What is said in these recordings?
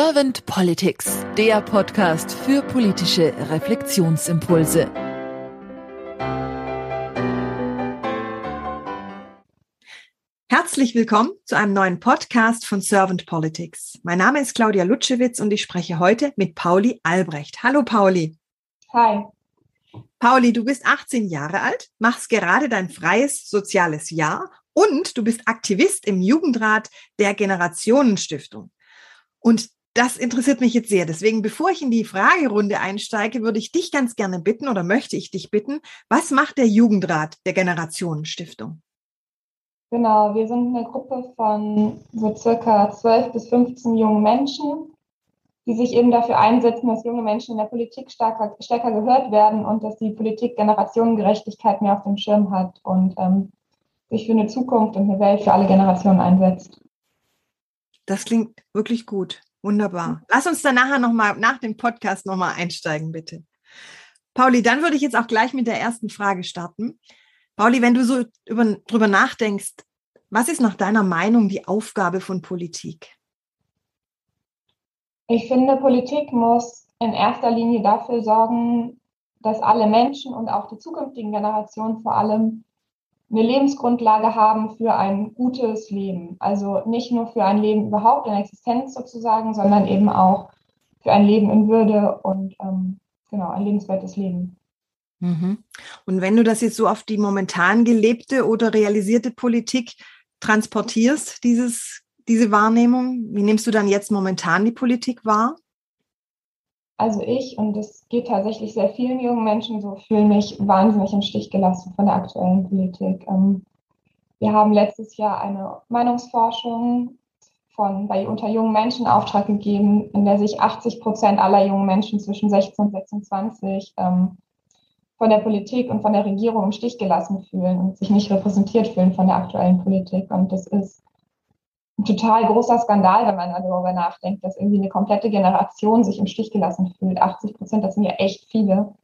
Servant Politics, der Podcast für politische Reflexionsimpulse. Herzlich willkommen zu einem neuen Podcast von Servant Politics. Mein Name ist Claudia Lutschewitz und ich spreche heute mit Pauli Albrecht. Hallo Pauli. Hi. Pauli, du bist 18 Jahre alt, machst gerade dein freies soziales Jahr und du bist Aktivist im Jugendrat der Generationenstiftung. Und das interessiert mich jetzt sehr. Deswegen, bevor ich in die Fragerunde einsteige, würde ich dich ganz gerne bitten oder möchte ich dich bitten, was macht der Jugendrat der Generationenstiftung? Genau, wir sind eine Gruppe von so circa 12 bis 15 jungen Menschen, die sich eben dafür einsetzen, dass junge Menschen in der Politik stärker, stärker gehört werden und dass die Politik Generationengerechtigkeit mehr auf dem Schirm hat und ähm, sich für eine Zukunft und eine Welt für alle Generationen einsetzt. Das klingt wirklich gut. Wunderbar. Lass uns dann nachher nochmal, nach dem Podcast nochmal einsteigen, bitte. Pauli, dann würde ich jetzt auch gleich mit der ersten Frage starten. Pauli, wenn du so über, drüber nachdenkst, was ist nach deiner Meinung die Aufgabe von Politik? Ich finde, Politik muss in erster Linie dafür sorgen, dass alle Menschen und auch die zukünftigen Generationen vor allem eine Lebensgrundlage haben für ein gutes Leben. Also nicht nur für ein Leben überhaupt in Existenz sozusagen, sondern eben auch für ein Leben in Würde und ähm, genau ein lebenswertes Leben. Mhm. Und wenn du das jetzt so auf die momentan gelebte oder realisierte Politik transportierst, dieses, diese Wahrnehmung, wie nimmst du dann jetzt momentan die Politik wahr? Also ich, und das geht tatsächlich sehr vielen jungen Menschen so, fühle mich wahnsinnig im Stich gelassen von der aktuellen Politik. Ähm, wir haben letztes Jahr eine Meinungsforschung von, bei unter jungen Menschen Auftrag gegeben, in der sich 80 Prozent aller jungen Menschen zwischen 16 und 26 ähm, von der Politik und von der Regierung im Stich gelassen fühlen und sich nicht repräsentiert fühlen von der aktuellen Politik. Und das ist ein total großer Skandal, wenn man darüber nachdenkt, dass irgendwie eine komplette Generation sich im Stich gelassen fühlt. 80 Prozent, das sind ja echt viele.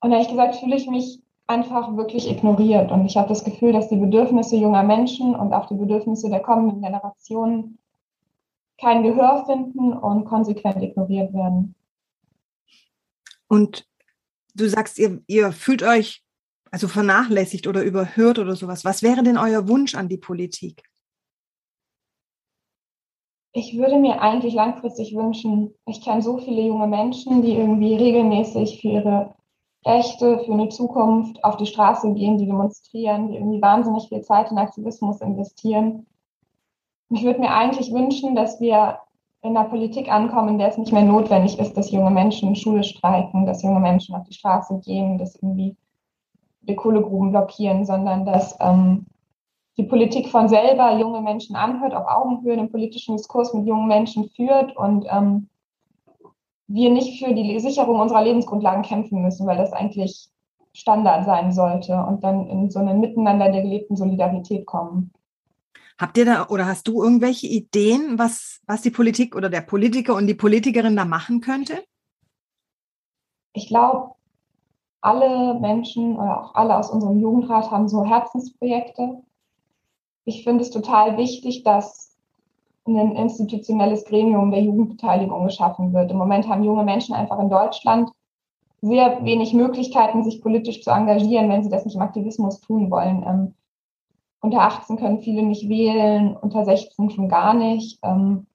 Und ehrlich gesagt fühle ich mich einfach wirklich ignoriert. Und ich habe das Gefühl, dass die Bedürfnisse junger Menschen und auch die Bedürfnisse der kommenden Generationen kein Gehör finden und konsequent ignoriert werden. Und du sagst, ihr, ihr fühlt euch also vernachlässigt oder überhört oder sowas. Was wäre denn euer Wunsch an die Politik? Ich würde mir eigentlich langfristig wünschen, ich kenne so viele junge Menschen, die irgendwie regelmäßig für ihre Rechte, für eine Zukunft auf die Straße gehen, die demonstrieren, die irgendwie wahnsinnig viel Zeit in Aktivismus investieren. Ich würde mir eigentlich wünschen, dass wir in der Politik ankommen, in der es nicht mehr notwendig ist, dass junge Menschen in Schule streiken, dass junge Menschen auf die Straße gehen, dass irgendwie die Kohlegruben blockieren, sondern dass ähm, die Politik von selber junge Menschen anhört, auf Augenhöhe den politischen Diskurs mit jungen Menschen führt und ähm, wir nicht für die Sicherung unserer Lebensgrundlagen kämpfen müssen, weil das eigentlich Standard sein sollte und dann in so ein Miteinander der gelebten Solidarität kommen. Habt ihr da oder hast du irgendwelche Ideen, was, was die Politik oder der Politiker und die Politikerin da machen könnte? Ich glaube, alle Menschen oder auch alle aus unserem Jugendrat haben so Herzensprojekte, ich finde es total wichtig, dass ein institutionelles Gremium der Jugendbeteiligung geschaffen wird. Im Moment haben junge Menschen einfach in Deutschland sehr wenig Möglichkeiten, sich politisch zu engagieren, wenn sie das nicht im Aktivismus tun wollen. Ähm, unter 18 können viele nicht wählen, unter 16 schon gar nicht. Ähm,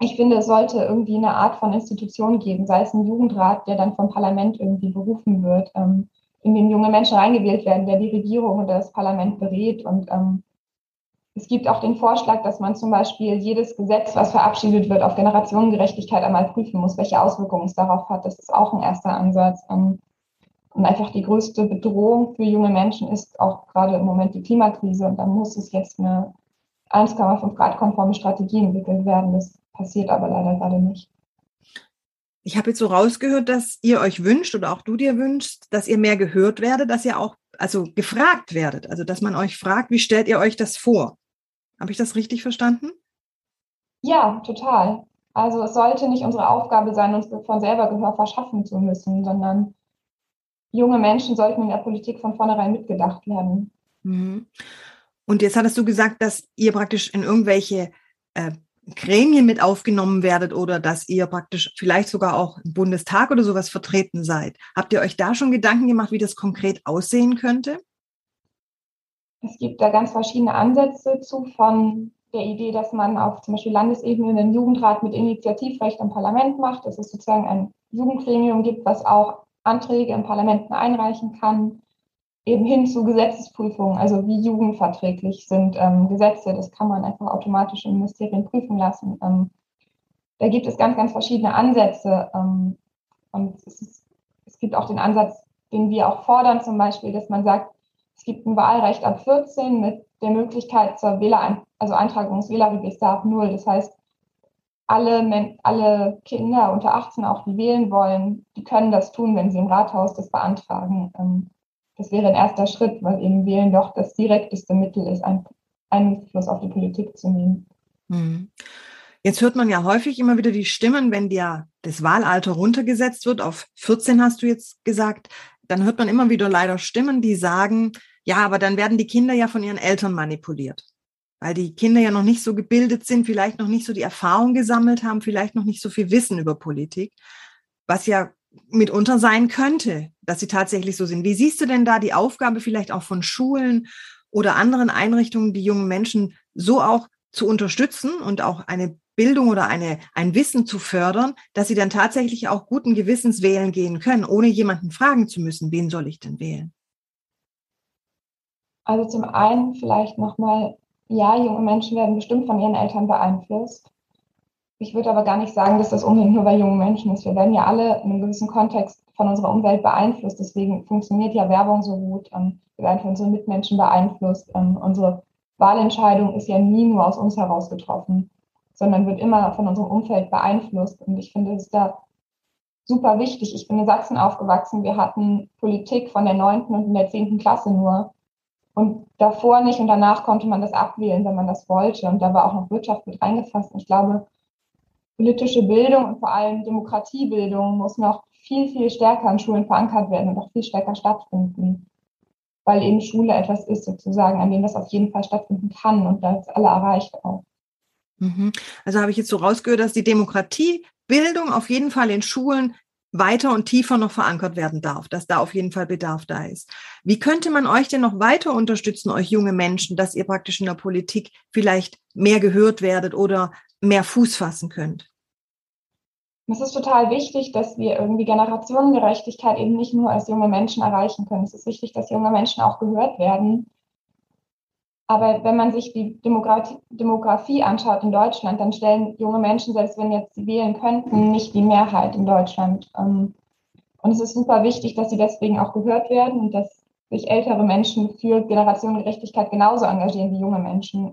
ich finde, es sollte irgendwie eine Art von Institution geben, sei es ein Jugendrat, der dann vom Parlament irgendwie berufen wird. Ähm, in den junge Menschen reingewählt werden, der die Regierung oder das Parlament berät. Und ähm, es gibt auch den Vorschlag, dass man zum Beispiel jedes Gesetz, was verabschiedet wird, auf Generationengerechtigkeit einmal prüfen muss, welche Auswirkungen es darauf hat. Das ist auch ein erster Ansatz. Ähm, und einfach die größte Bedrohung für junge Menschen ist auch gerade im Moment die Klimakrise. Und da muss es jetzt eine 1,5 Grad konforme Strategie entwickelt werden. Das passiert aber leider gerade nicht. Ich habe jetzt so rausgehört, dass ihr euch wünscht oder auch du dir wünschst, dass ihr mehr gehört werdet, dass ihr auch also gefragt werdet, also dass man euch fragt, wie stellt ihr euch das vor? Habe ich das richtig verstanden? Ja, total. Also es sollte nicht unsere Aufgabe sein, uns von selber Gehör verschaffen zu müssen, sondern junge Menschen sollten in der Politik von vornherein mitgedacht werden. Mhm. Und jetzt hattest du gesagt, dass ihr praktisch in irgendwelche äh, Gremien mit aufgenommen werdet oder dass ihr praktisch vielleicht sogar auch im Bundestag oder sowas vertreten seid. Habt ihr euch da schon Gedanken gemacht, wie das konkret aussehen könnte? Es gibt da ganz verschiedene Ansätze zu, von der Idee, dass man auf zum Beispiel Landesebene einen Jugendrat mit Initiativrecht im Parlament macht, dass es sozusagen ein Jugendgremium gibt, was auch Anträge im Parlamenten einreichen kann, eben hin zu Gesetzesprüfungen, also wie jugendverträglich sind ähm, Gesetze. Das kann man einfach automatisch im Ministerium prüfen lassen. Ähm, da gibt es ganz, ganz verschiedene Ansätze. Ähm, und es, ist, es gibt auch den Ansatz, den wir auch fordern, zum Beispiel, dass man sagt, es gibt ein Wahlrecht ab 14 mit der Möglichkeit zur Wähler, also Eintragung ins Wählerregister ab 0. Das heißt, alle, alle Kinder unter 18, auch die wählen wollen, die können das tun, wenn sie im Rathaus das beantragen. Das wäre ein erster Schritt, weil eben Wählen doch das direkteste Mittel ist, Einfluss auf die Politik zu nehmen. Hm. Jetzt hört man ja häufig immer wieder die Stimmen, wenn dir das Wahlalter runtergesetzt wird, auf 14 hast du jetzt gesagt, dann hört man immer wieder leider Stimmen, die sagen, ja, aber dann werden die Kinder ja von ihren Eltern manipuliert. Weil die Kinder ja noch nicht so gebildet sind, vielleicht noch nicht so die Erfahrung gesammelt haben, vielleicht noch nicht so viel Wissen über Politik, was ja mitunter sein könnte, dass sie tatsächlich so sind. Wie siehst du denn da die Aufgabe vielleicht auch von Schulen oder anderen Einrichtungen, die jungen Menschen so auch zu unterstützen und auch eine Bildung oder eine, ein Wissen zu fördern, dass sie dann tatsächlich auch guten Gewissens wählen gehen können, ohne jemanden fragen zu müssen, wen soll ich denn wählen? Also zum einen vielleicht nochmal, ja, junge Menschen werden bestimmt von ihren Eltern beeinflusst. Ich würde aber gar nicht sagen, dass das unbedingt nur bei jungen Menschen ist. Wir werden ja alle in einem gewissen Kontext von unserer Umwelt beeinflusst. Deswegen funktioniert ja Werbung so gut. Ähm, wir werden von unseren Mitmenschen beeinflusst. Ähm, unsere Wahlentscheidung ist ja nie nur aus uns heraus getroffen, sondern wird immer von unserem Umfeld beeinflusst. Und ich finde, es ist da super wichtig. Ich bin in Sachsen aufgewachsen. Wir hatten Politik von der neunten und in der zehnten Klasse nur. Und davor nicht und danach konnte man das abwählen, wenn man das wollte. Und da war auch noch Wirtschaft mit reingefasst. Und ich glaube, politische Bildung und vor allem Demokratiebildung muss noch viel, viel stärker an Schulen verankert werden und auch viel stärker stattfinden. Weil eben Schule etwas ist, sozusagen, an dem das auf jeden Fall stattfinden kann und das alle erreicht auch. Mhm. Also habe ich jetzt so rausgehört, dass die Demokratiebildung auf jeden Fall in Schulen weiter und tiefer noch verankert werden darf, dass da auf jeden Fall Bedarf da ist. Wie könnte man euch denn noch weiter unterstützen, euch junge Menschen, dass ihr praktisch in der Politik vielleicht mehr gehört werdet oder mehr Fuß fassen könnt? Es ist total wichtig, dass wir irgendwie Generationengerechtigkeit eben nicht nur als junge Menschen erreichen können. Es ist wichtig, dass junge Menschen auch gehört werden. Aber wenn man sich die Demografie, anschaut in Deutschland, dann stellen junge Menschen, selbst wenn jetzt sie wählen könnten, nicht die Mehrheit in Deutschland. Ähm, und es ist super wichtig, dass sie deswegen auch gehört werden und dass sich ältere Menschen für Generationengerechtigkeit genauso engagieren wie junge Menschen.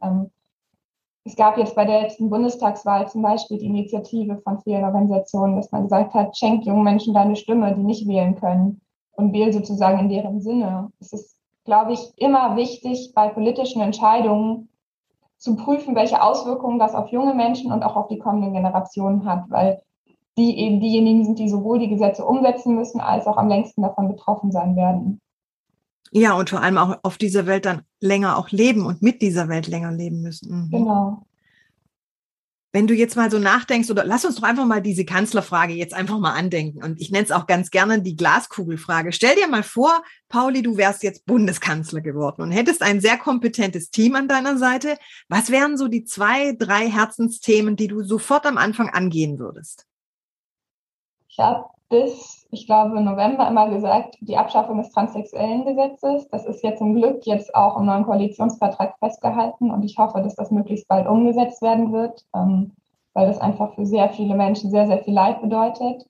Es gab jetzt bei der letzten Bundestagswahl zum Beispiel die Initiative von vielen Organisationen, dass man gesagt hat, schenk jungen Menschen deine Stimme, die nicht wählen können und wähl sozusagen in deren Sinne. Es ist, glaube ich, immer wichtig, bei politischen Entscheidungen zu prüfen, welche Auswirkungen das auf junge Menschen und auch auf die kommenden Generationen hat, weil die eben diejenigen sind, die sowohl die Gesetze umsetzen müssen, als auch am längsten davon betroffen sein werden. Ja, und vor allem auch auf dieser Welt dann länger auch leben und mit dieser Welt länger leben müssen. Mhm. Genau. Wenn du jetzt mal so nachdenkst, oder lass uns doch einfach mal diese Kanzlerfrage jetzt einfach mal andenken. Und ich nenne es auch ganz gerne die Glaskugelfrage. Stell dir mal vor, Pauli, du wärst jetzt Bundeskanzler geworden und hättest ein sehr kompetentes Team an deiner Seite. Was wären so die zwei, drei Herzensthemen, die du sofort am Anfang angehen würdest? Ich habe bis ich glaube, November immer gesagt, die Abschaffung des transsexuellen Gesetzes. Das ist jetzt zum Glück jetzt auch im neuen Koalitionsvertrag festgehalten und ich hoffe, dass das möglichst bald umgesetzt werden wird, ähm, weil das einfach für sehr viele Menschen sehr, sehr viel Leid bedeutet.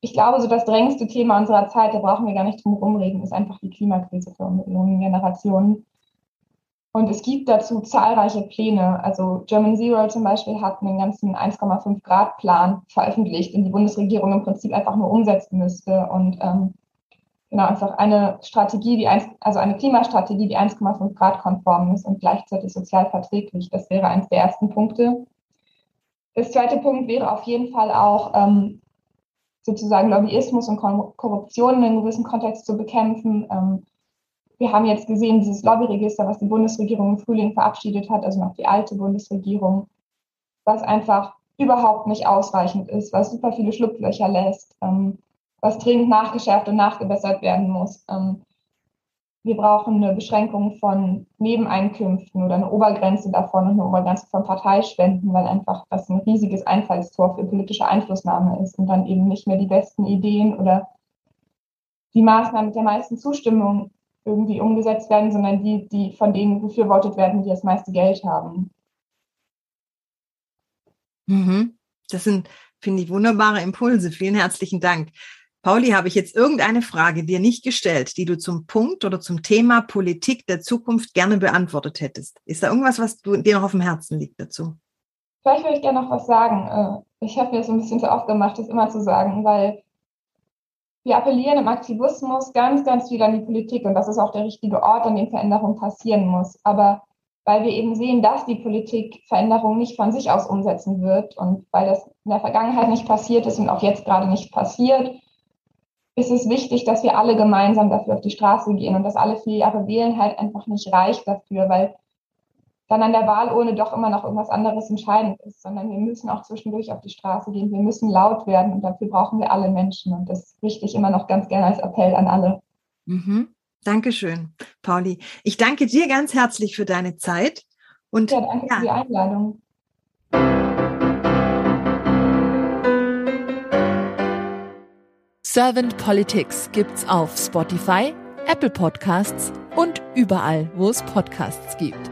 Ich glaube, so das drängendste Thema unserer Zeit, da brauchen wir gar nicht drum rumreden, ist einfach die Klimakrise für unsere jungen Generationen. Und es gibt dazu zahlreiche Pläne. Also German Zero zum Beispiel hat einen ganzen 1,5 Grad Plan veröffentlicht, den die Bundesregierung im Prinzip einfach nur umsetzen müsste. Und ähm, genau einfach eine Strategie, die eins, also eine Klimastrategie, die 1,5 Grad konform ist und gleichzeitig sozial verträglich. Das wäre eines der ersten Punkte. Das zweite Punkt wäre auf jeden Fall auch ähm, sozusagen Lobbyismus und Korruption in einem gewissen Kontext zu bekämpfen. Ähm, wir haben jetzt gesehen, dieses Lobbyregister, was die Bundesregierung im Frühling verabschiedet hat, also noch die alte Bundesregierung, was einfach überhaupt nicht ausreichend ist, was super viele Schlupflöcher lässt, ähm, was dringend nachgeschärft und nachgebessert werden muss. Ähm, wir brauchen eine Beschränkung von Nebeneinkünften oder eine Obergrenze davon und eine Obergrenze von Parteispenden, weil einfach das ein riesiges Einfallstor für politische Einflussnahme ist und dann eben nicht mehr die besten Ideen oder die Maßnahmen mit der meisten Zustimmung irgendwie umgesetzt werden, sondern die, die von denen befürwortet werden, die das meiste Geld haben. Mhm. Das sind, finde ich, wunderbare Impulse. Vielen herzlichen Dank. Pauli, habe ich jetzt irgendeine Frage dir nicht gestellt, die du zum Punkt oder zum Thema Politik der Zukunft gerne beantwortet hättest? Ist da irgendwas, was du, dir noch auf dem Herzen liegt dazu? Vielleicht würde ich gerne noch was sagen. Äh, ich habe mir das ein bisschen zu oft gemacht, das immer zu sagen, weil wir appellieren im Aktivismus ganz, ganz viel an die Politik und das ist auch der richtige Ort, an dem Veränderung passieren muss. Aber weil wir eben sehen, dass die Politik Veränderungen nicht von sich aus umsetzen wird und weil das in der Vergangenheit nicht passiert ist und auch jetzt gerade nicht passiert, ist es wichtig, dass wir alle gemeinsam dafür auf die Straße gehen und dass alle vier Jahre wählen halt einfach nicht reicht dafür, weil dann an der Wahlurne doch immer noch irgendwas anderes entscheidend ist, sondern wir müssen auch zwischendurch auf die Straße gehen. Wir müssen laut werden und dafür brauchen wir alle Menschen und das richte ich immer noch ganz gerne als Appell an alle. Mhm. Dankeschön, Pauli. Ich danke dir ganz herzlich für deine Zeit und ja, danke ja. für die Einladung. Servant Politics gibt's auf Spotify, Apple Podcasts und überall, wo es Podcasts gibt.